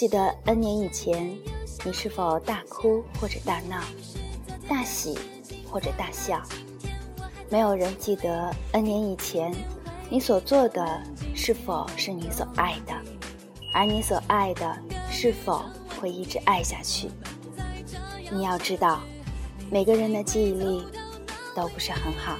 记得 N 年以前你是否大哭或者大闹，大喜或者大笑。没有人记得 N 年以前你所做的是否是你所爱的，而你所爱的是否会一直爱下去。你要知道，每个人的记忆力都不是很好。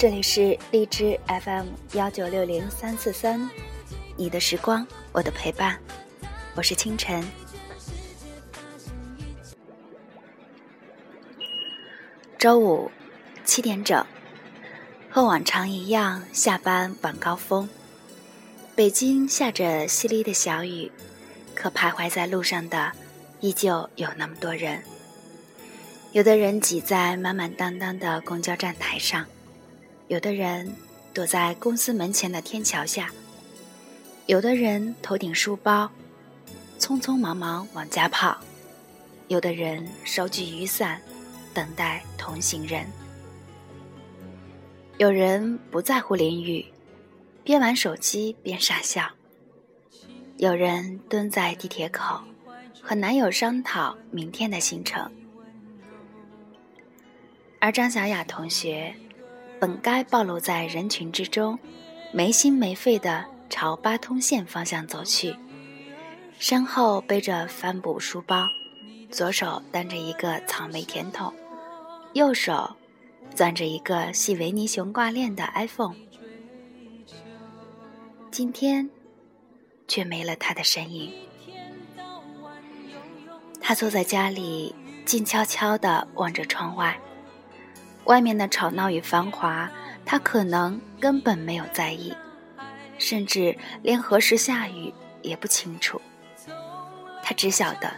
这里是荔枝 FM 幺九六零三四三，你的时光，我的陪伴，我是清晨。周五七点整，和往常一样下班晚高峰。北京下着淅沥的小雨，可徘徊在路上的依旧有那么多人。有的人挤在满满当当的公交站台上。有的人躲在公司门前的天桥下，有的人头顶书包，匆匆忙忙往家跑，有的人手举雨伞，等待同行人。有人不在乎淋雨，边玩手机边傻笑；有人蹲在地铁口，和男友商讨明天的行程。而张小雅同学。本该暴露在人群之中，没心没肺地朝八通线方向走去，身后背着帆布书包，左手担着一个草莓甜筒，右手攥着一个系维尼熊挂链的 iPhone。今天，却没了他的身影。他坐在家里，静悄悄地望着窗外。外面的吵闹与繁华，他可能根本没有在意，甚至连何时下雨也不清楚。他只晓得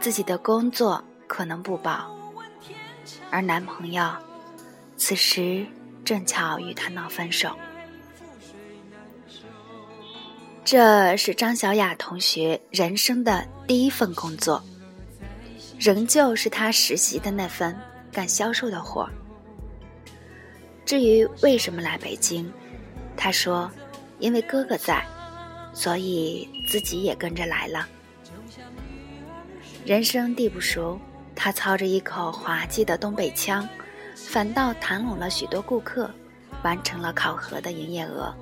自己的工作可能不保，而男朋友此时正巧与他闹分手。这是张小雅同学人生的第一份工作，仍旧是她实习的那份干销售的活。至于为什么来北京，他说：“因为哥哥在，所以自己也跟着来了。”人生地不熟，他操着一口滑稽的东北腔，反倒谈拢了许多顾客，完成了考核的营业额。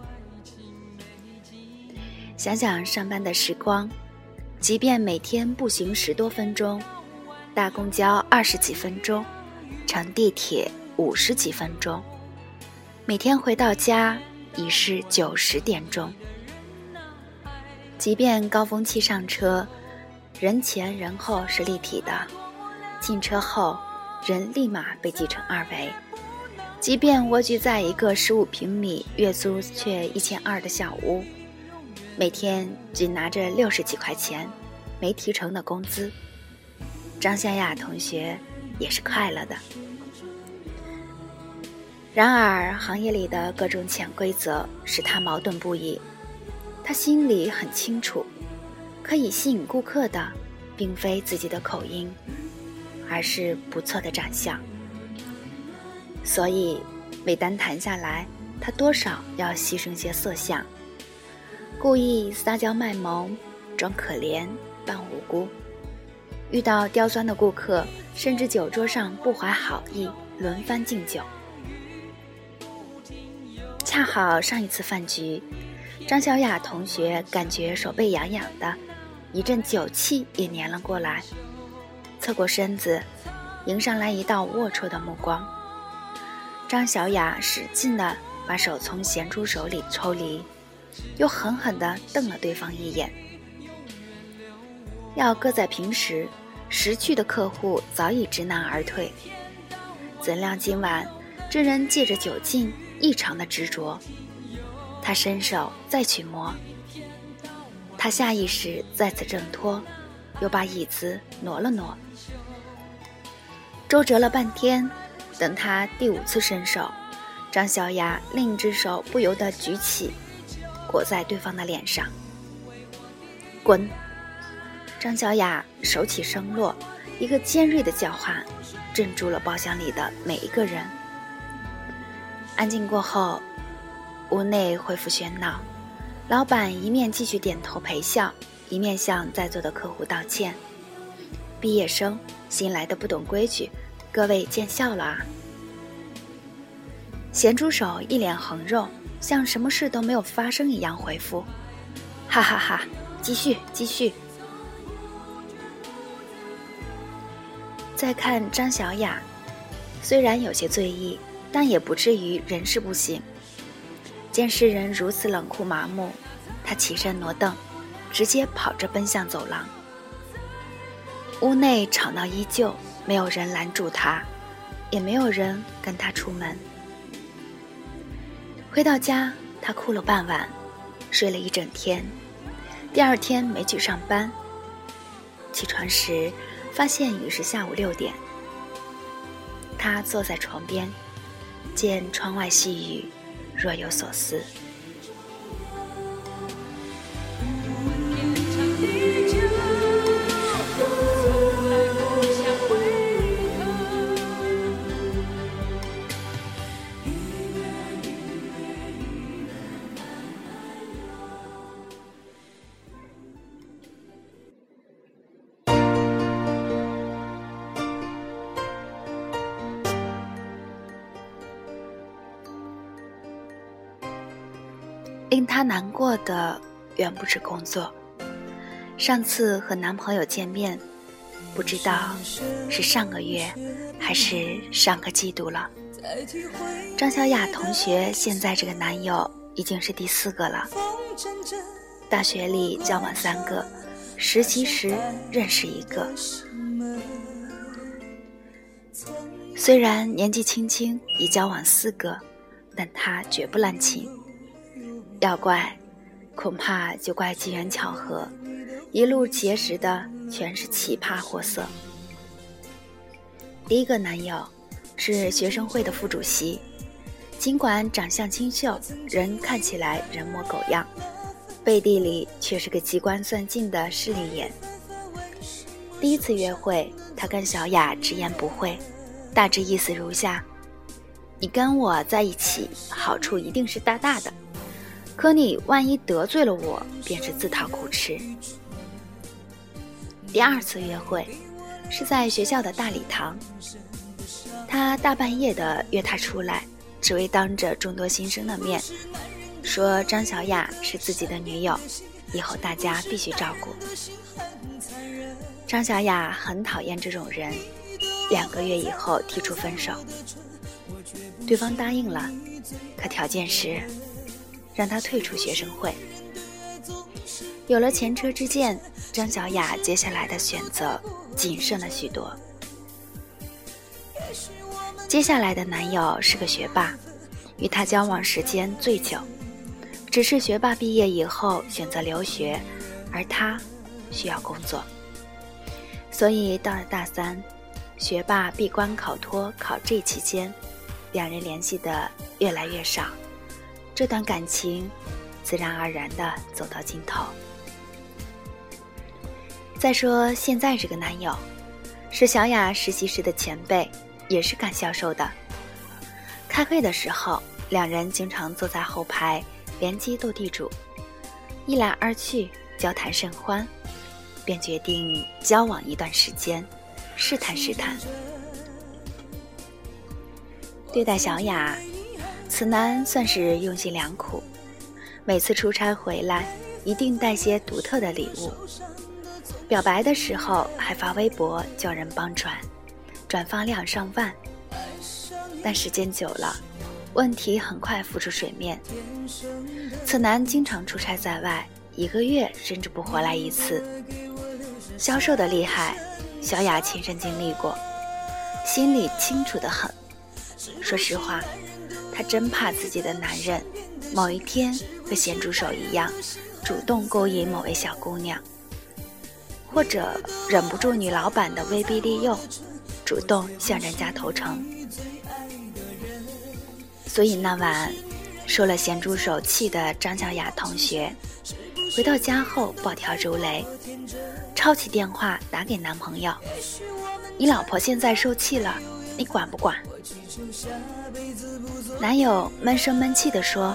想想上班的时光，即便每天步行十多分钟，搭公交二十几分钟，乘地铁五十几分钟。每天回到家已是九十点钟，即便高峰期上车，人前人后是立体的，进车后人立马被挤成二维。即便蜗居在一个十五平米、月租却一千二的小屋，每天仅拿着六十几块钱，没提成的工资，张夏雅同学也是快乐的。然而，行业里的各种潜规则使他矛盾不已。他心里很清楚，可以吸引顾客的，并非自己的口音，而是不错的长相。所以，每单谈下来，他多少要牺牲些色相，故意撒娇卖萌，装可怜，扮无辜。遇到刁钻的顾客，甚至酒桌上不怀好意，轮番敬酒。恰好上一次饭局，张小雅同学感觉手背痒痒的，一阵酒气也粘了过来，侧过身子，迎上来一道龌龊的目光。张小雅使劲地把手从咸猪手里抽离，又狠狠地瞪了对方一眼。要搁在平时，识趣的客户早已知难而退。怎料今晚，这人借着酒劲异常的执着。他伸手再去摸，他下意识再次挣脱，又把椅子挪了挪。周折了半天，等他第五次伸手，张小雅另一只手不由得举起，裹在对方的脸上。滚！张小雅手起声落，一个尖锐的叫唤，震住了包厢里的每一个人。安静过后。屋内恢复喧闹，老板一面继续点头陪笑，一面向在座的客户道歉。毕业生，新来的不懂规矩，各位见笑了啊！咸猪手一脸横肉，像什么事都没有发生一样回复：“哈哈哈，继续继续。”再看张小雅，虽然有些醉意，但也不至于人事不省。见世人如此冷酷麻木，他起身挪凳，直接跑着奔向走廊。屋内吵闹依旧，没有人拦住他，也没有人跟他出门。回到家，他哭了半晚，睡了一整天。第二天没去上班。起床时，发现已是下午六点。他坐在床边，见窗外细雨。若有所思。令她难过的远不止工作。上次和男朋友见面，不知道是上个月还是上个季度了。张小雅同学现在这个男友已经是第四个了。大学里交往三个，实习时认识一个。虽然年纪轻轻已交往四个，但她绝不滥情。要怪，恐怕就怪机缘巧合，一路结识的全是奇葩货色。第一个男友是学生会的副主席，尽管长相清秀，人看起来人模狗样，背地里却是个机关算尽的势利眼。第一次约会，他跟小雅直言不讳，大致意思如下：你跟我在一起，好处一定是大大的。可你万一得罪了我，便是自讨苦吃。第二次约会是在学校的大礼堂，他大半夜的约她出来，只为当着众多新生的面说张小雅是自己的女友，以后大家必须照顾。张小雅很讨厌这种人，两个月以后提出分手，对方答应了，可条件是。让他退出学生会。有了前车之鉴，张小雅接下来的选择谨慎了许多。接下来的男友是个学霸，与他交往时间最久，只是学霸毕业以后选择留学，而他需要工作，所以到了大三，学霸闭关考托考这期间，两人联系的越来越少。这段感情自然而然的走到尽头。再说现在这个男友，是小雅实习时的前辈，也是干销售的。开会的时候，两人经常坐在后排联机斗地主，一来二去交谈甚欢，便决定交往一段时间，试探试探。对待小雅。此男算是用心良苦，每次出差回来一定带些独特的礼物。表白的时候还发微博叫人帮转，转发量上万。但时间久了，问题很快浮出水面。此男经常出差在外，一个月甚至不回来一次。销售的厉害，小雅亲身经历过，心里清楚的很。说实话，她真怕自己的男人某一天和咸猪手一样，主动勾引某位小姑娘，或者忍不住女老板的威逼利诱，主动向人家投诚。所以那晚，受了咸猪手气的张小雅同学，回到家后暴跳如雷，抄起电话打给男朋友：“你老婆现在受气了，你管不管？”男友闷声闷气地说：“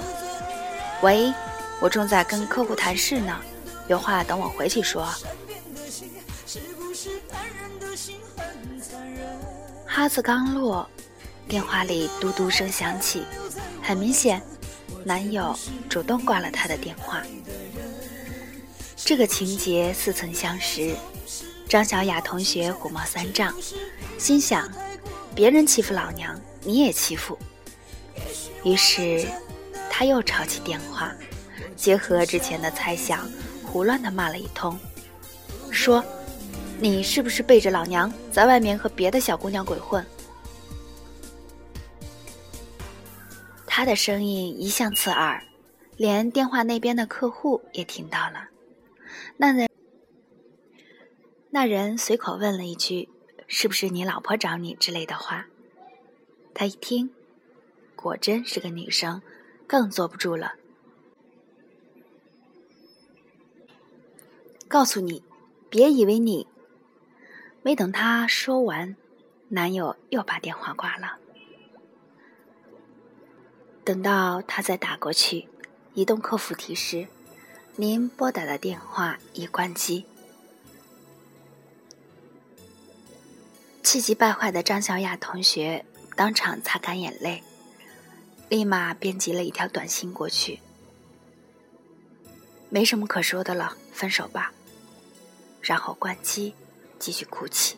喂，我正在跟客户谈事呢，有话等我回去说。”哈子刚落。电话里嘟嘟声响起，很明显，男友主动挂了他的电话。这个情节似曾相识，张小雅同学火冒三丈，心想：别人欺负老娘，你也欺负。于是，他又抄起电话，结合之前的猜想，胡乱的骂了一通，说：“你是不是背着老娘在外面和别的小姑娘鬼混？”他的声音一向刺耳，连电话那边的客户也听到了。那人，那人随口问了一句：“是不是你老婆找你？”之类的话。他一听，果真是个女生，更坐不住了。告诉你，别以为你……没等他说完，男友又把电话挂了。等到他再打过去，移动客服提示：“您拨打的电话已关机。”气急败坏的张小雅同学当场擦干眼泪，立马编辑了一条短信过去：“没什么可说的了，分手吧。”然后关机，继续哭泣。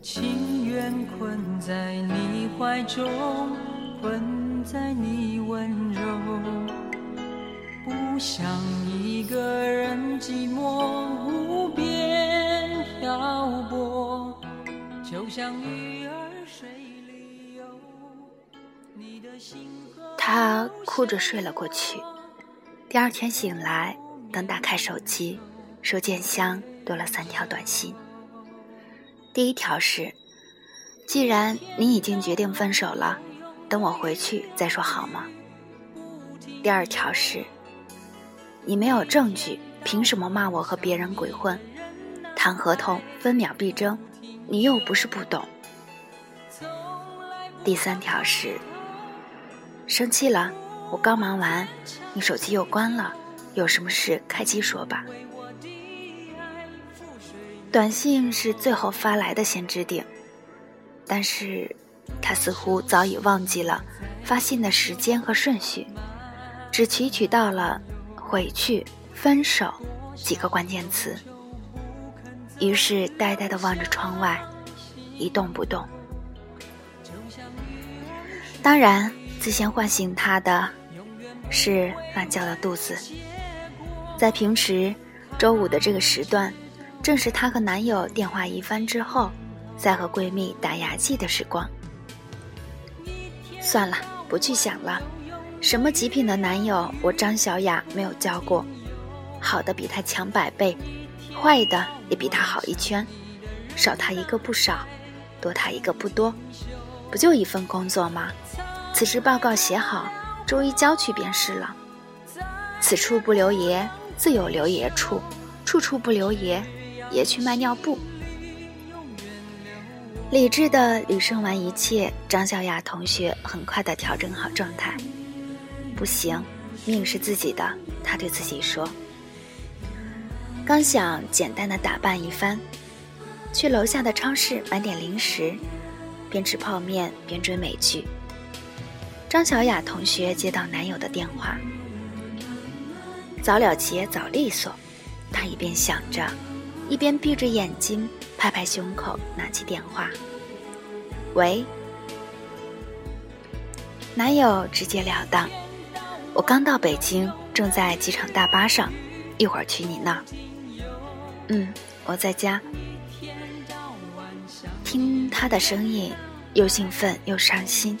情愿困在你怀中，他哭着睡了过去。第二天醒来，等打开手机，收件箱多了三条短信。第一条是。既然你已经决定分手了，等我回去再说好吗？第二条是，你没有证据，凭什么骂我和别人鬼混？谈合同分秒必争，你又不是不懂。第三条是，生气了，我刚忙完，你手机又关了，有什么事开机说吧。短信是最后发来的先置顶。但是，他似乎早已忘记了发信的时间和顺序，只提取到了“回去”“分手”几个关键词。于是，呆呆地望着窗外，一动不动。当然，最先唤醒他的，是乱叫的肚子。在平时周五的这个时段，正是她和男友电话一番之后。在和闺蜜打牙祭的时光，算了，不去想了。什么极品的男友，我张小雅没有交过，好的比他强百倍，坏的也比他好一圈，少他一个不少，多他一个不多，不就一份工作吗？辞职报告写好，周一交去便是了。此处不留爷，自有留爷处；处处不留爷，爷去卖尿布。理智的捋顺完一切，张小雅同学很快的调整好状态。不行，命是自己的，她对自己说。刚想简单的打扮一番，去楼下的超市买点零食，边吃泡面边追美剧。张小雅同学接到男友的电话，早了结早利索，她一边想着，一边闭着眼睛。拍拍胸口，拿起电话。喂。”男友直截了当：“我刚到北京，正在机场大巴上，一会儿去你那儿。”“嗯，我在家。”听他的声音，又兴奋又伤心。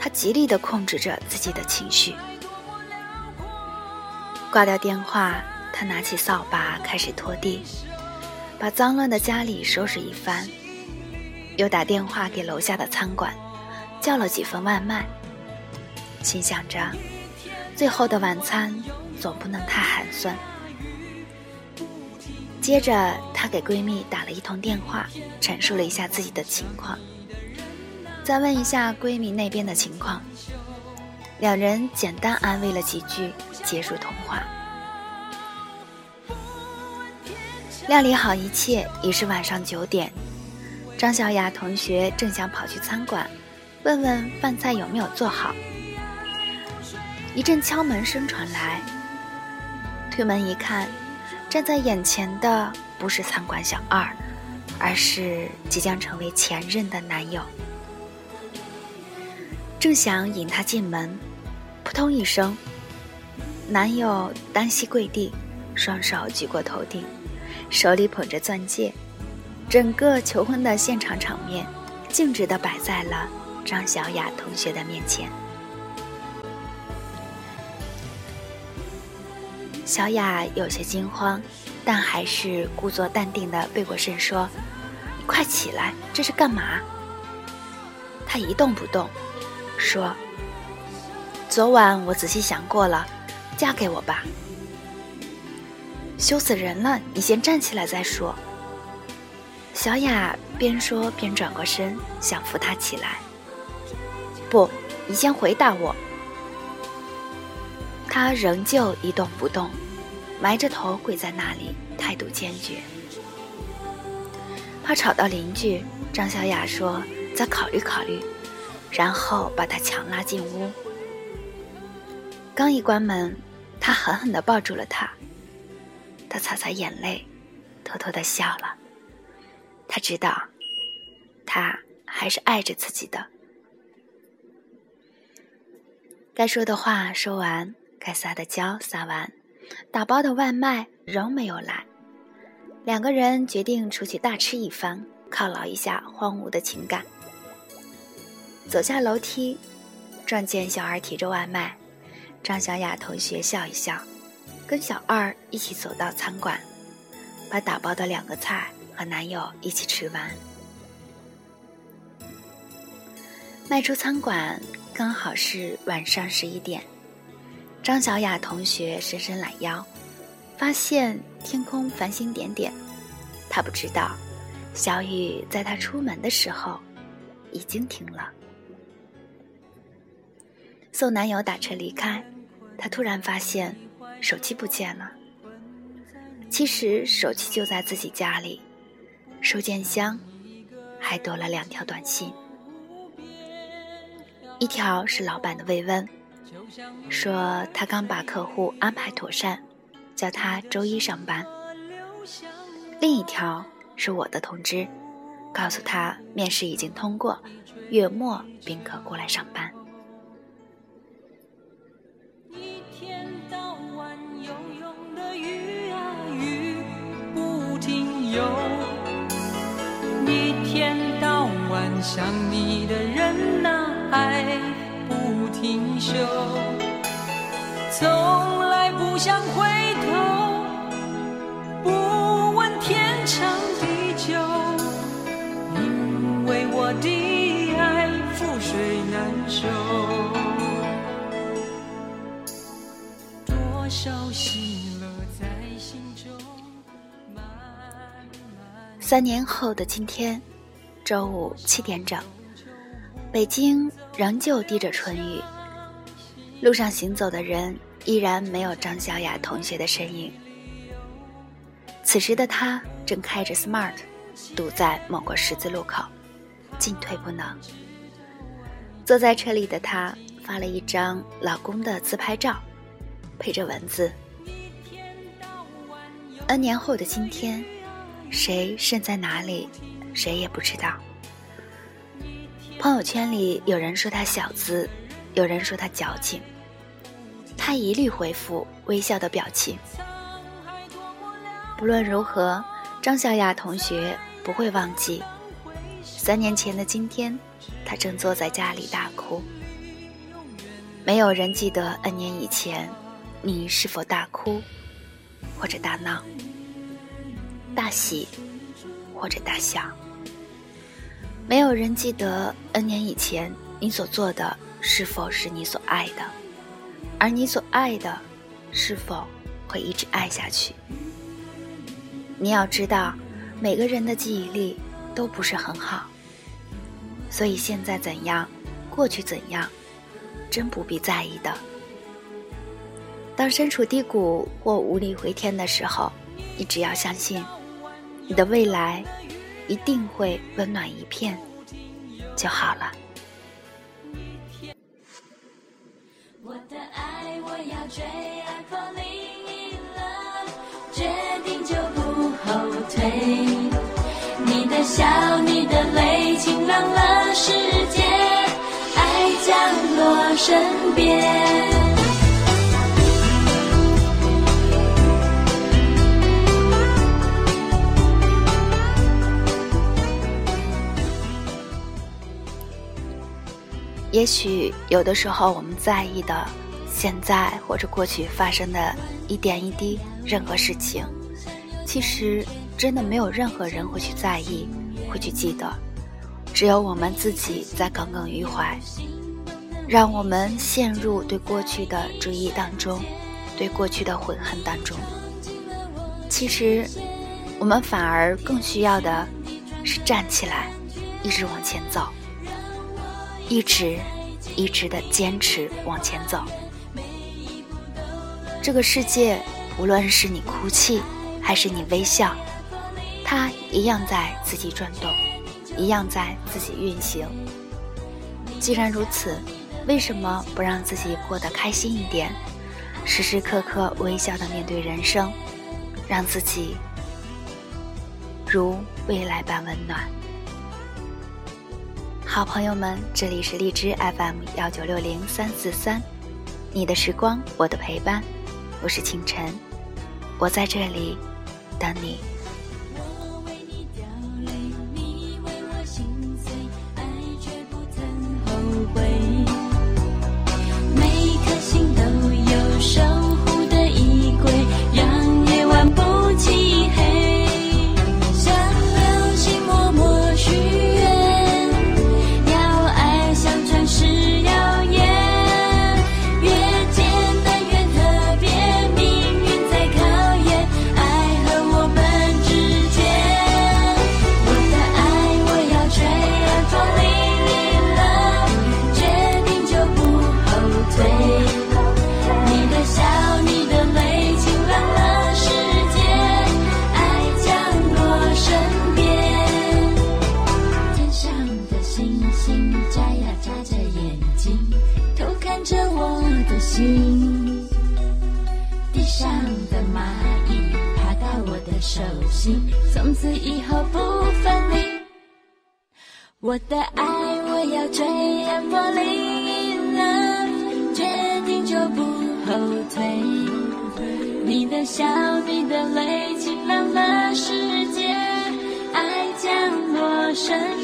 他极力地控制着自己的情绪。挂掉电话，他拿起扫把开始拖地，把脏乱的家里收拾一番，又打电话给楼下的餐馆。叫了几份外卖，心想着，最后的晚餐总不能太寒酸。接着，她给闺蜜打了一通电话，阐述了一下自己的情况，再问一下闺蜜那边的情况。两人简单安慰了几句，结束通话。料理好一切，已是晚上九点。张小雅同学正想跑去餐馆。问问饭菜有没有做好。一阵敲门声传来，推门一看，站在眼前的不是餐馆小二，而是即将成为前任的男友。正想引他进门，扑通一声，男友单膝跪地，双手举过头顶，手里捧着钻戒，整个求婚的现场场面，静止的摆在了。张小雅同学的面前，小雅有些惊慌，但还是故作淡定的背过身说：“你快起来，这是干嘛？”他一动不动，说：“昨晚我仔细想过了，嫁给我吧。”羞死人了！你先站起来再说。小雅边说边转过身，想扶他起来。不，你先回答我。他仍旧一动不动，埋着头跪在那里，态度坚决。怕吵到邻居，张小雅说：“再考虑考虑。”然后把他强拉进屋。刚一关门，他狠狠地抱住了他。他擦擦眼泪，偷偷地笑了。他知道，他还是爱着自己的。该说的话说完，该撒的娇撒完，打包的外卖仍没有来。两个人决定出去大吃一番，犒劳一下荒芜的情感。走下楼梯，撞见小二提着外卖，张小雅同学笑一笑，跟小二一起走到餐馆，把打包的两个菜和男友一起吃完。迈出餐馆。刚好是晚上十一点，张小雅同学伸伸懒腰，发现天空繁星点点。她不知道，小雨在她出门的时候已经停了。送男友打车离开，她突然发现手机不见了。其实手机就在自己家里，收件箱还多了两条短信。一条是老板的慰问，说他刚把客户安排妥善，叫他周一上班。另一条是我的通知，告诉他面试已经通过，月末便可过来上班。一天到晚游泳的鱼啊鱼不停游，一天到晚想你的人呐。爱停休，从来不想回头，不问天长地久，因为我的爱覆水难收。多少喜乐在心中，慢慢。三年后的今天，周五七点整。北京仍旧滴着春雨，路上行走的人依然没有张小雅同学的身影。此时的她正开着 Smart，堵在某个十字路口，进退不能。坐在车里的她发了一张老公的自拍照，配着文字：“N 年后的今天，谁身在哪里，谁也不知道。”朋友圈里有人说他小资，有人说他矫情，他一律回复微笑的表情。不论如何，张小雅同学不会忘记三年前的今天，她正坐在家里大哭。没有人记得 N 年以前，你是否大哭，或者大闹，大喜，或者大笑。没有人记得 N 年以前你所做的是否是你所爱的，而你所爱的，是否会一直爱下去。你要知道，每个人的记忆力都不是很好，所以现在怎样，过去怎样，真不必在意的。当身处低谷或无力回天的时候，你只要相信，你的未来一定会温暖一片就好了。我的爱，我要追爱 falling in love，决定就不后退。你的笑，你的泪，晴朗了世界，爱降落身边。也许有的时候我们在意的，现在或者过去发生的一点一滴任何事情，其实真的没有任何人会去在意，会去记得，只有我们自己在耿耿于怀，让我们陷入对过去的追忆当中，对过去的悔恨当中。其实，我们反而更需要的是站起来，一直往前走。一直，一直的坚持往前走。这个世界，无论是你哭泣，还是你微笑，它一样在自己转动，一样在自己运行。既然如此，为什么不让自己过得开心一点，时时刻刻微笑的面对人生，让自己如未来般温暖？好朋友们，这里是荔枝 FM 幺九六零三四三，你的时光，我的陪伴，我是清晨，我在这里等你。我为你掉泪，你为我心碎，爱却不曾后悔。笑，你的泪，晴朗了世界，爱降落身。